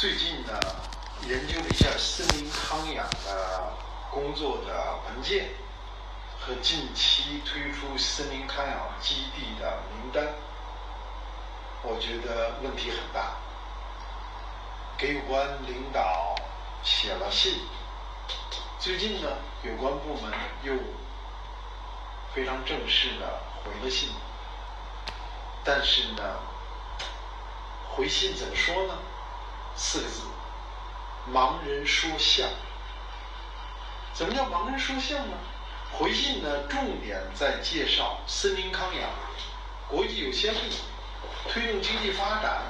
最近呢，研究了一下森林康养的工作的文件和近期推出森林康养基地的名单，我觉得问题很大。给有关领导写了信，最近呢，有关部门又非常正式的回了信，但是呢，回信怎么说呢？四个字：盲人说相。怎么叫盲人说相呢？回信呢，重点在介绍森林康养、国际有先例、推动经济发展、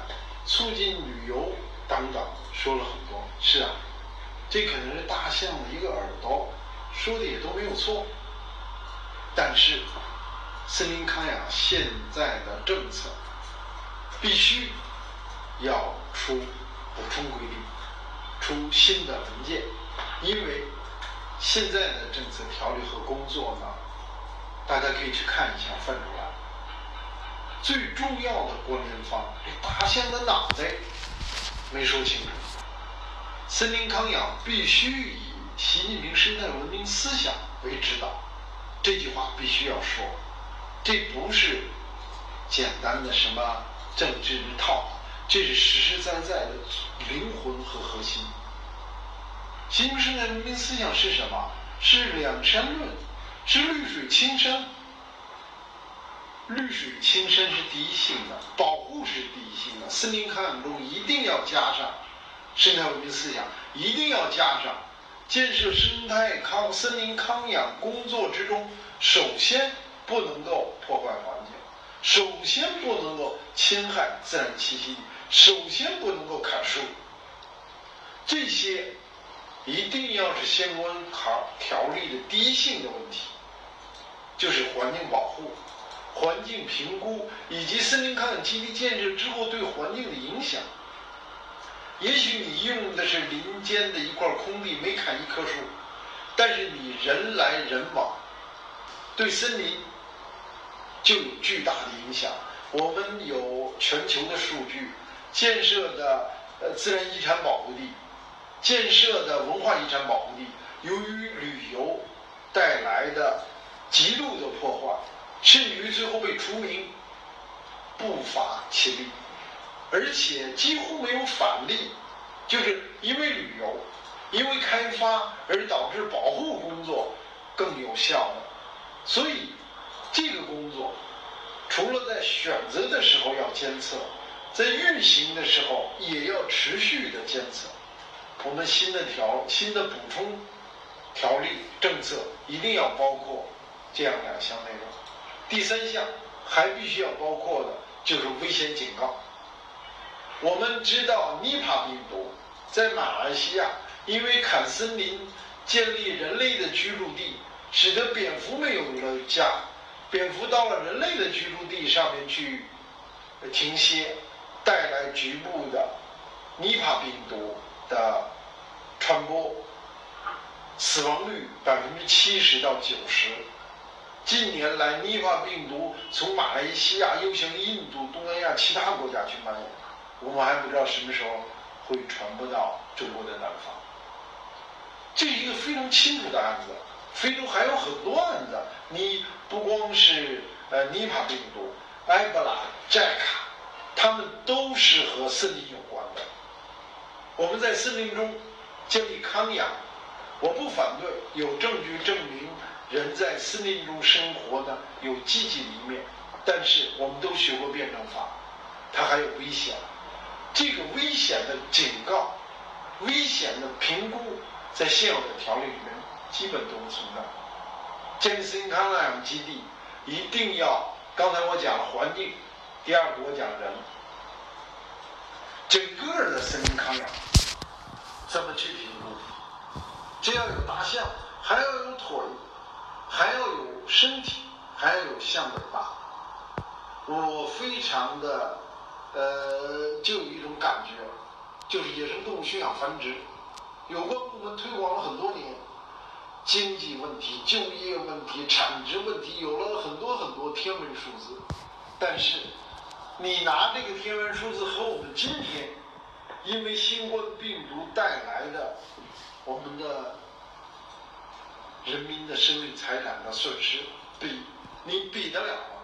促进旅游等等，说了很多。是啊，这可能是大象的一个耳朵，说的也都没有错。但是，森林康养现在的政策必须要出。补充规定，出新的文件，因为现在的政策条例和工作呢，大家可以去看一下，翻出来。最重要的关联方，大象的脑袋没说清楚。森林康养必须以习近平生态文明思想为指导，这句话必须要说，这不是简单的什么政治套。这是实实在在的灵魂和核心。习近平生态文明思想是什么？是两山论，是绿水青山。绿水青山是第一性的，保护是第一性的。森林康养中一定要加上生态文明思想，一定要加上建设生态康森林康养工作之中，首先不能够破坏环境，首先不能够侵害自然栖息地。首先不能够砍树，这些一定要是相关条条例的第一性的问题，就是环境保护、环境评估以及森林康养基地建设之后对环境的影响。也许你用的是林间的一块空地，没砍一棵树，但是你人来人往，对森林就有巨大的影响。我们有全球的数据。建设的呃自然遗产保护地，建设的文化遗产保护地，由于旅游带来的极度的破坏，甚至于最后被除名，不乏其例，而且几乎没有反例，就是因为旅游，因为开发而导致保护工作更有效的，所以这个工作除了在选择的时候要监测。在运行的时候也要持续的监测，我们新的条新的补充条例政策一定要包括这样两项内容。第三项还必须要包括的就是危险警告。我们知道尼帕病毒在马来西亚因为砍森林建立人类的居住地，使得蝙蝠没有了家，蝙蝠到了人类的居住地上面去停歇。带来局部的尼帕病毒的传播，死亡率百分之七十到九十。近年来，尼帕病毒从马来西亚又向印度、东南亚其他国家去蔓延，我们还不知道什么时候会传播到中国的南方。这是一个非常清楚的案子。非洲还有很多案子，你不光是呃尼帕病毒、埃博拉、寨卡。它们都是和森林有关的。我们在森林中建立康养，我不反对，有证据证明人在森林中生活呢有积极的一面。但是我们都学过辩证法，它还有危险。这个危险的警告、危险的评估，在现有的条例里面基本都不存在。建立森林康养基地一定要，刚才我讲了环境。第二个我讲人，整个的森林康养怎么去评估？这要有大象，还要有腿，还要有身体，还要有象尾巴。我非常的呃，就有一种感觉，就是野生动物驯养繁殖，有关部门推广了很多年，经济问题、就业问题、产值问题，有了很多很多天文数字，但是。你拿这个天文数字和我们今天因为新冠病毒带来的我们的人民的生命财产的损失，比你比得了吗？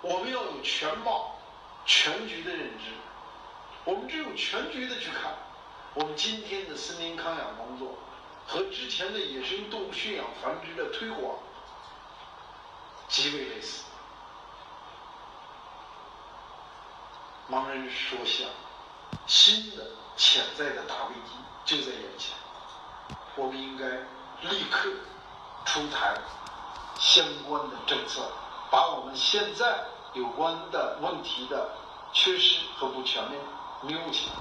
我们要有全貌、全局的认知。我们只有全局的去看，我们今天的森林康养工作和之前的野生动物驯养繁殖的推广极为类似。盲人说相，新的潜在的大危机就在眼前，我们应该立刻出台相关的政策，把我们现在有关的问题的缺失和不全面。牛起来。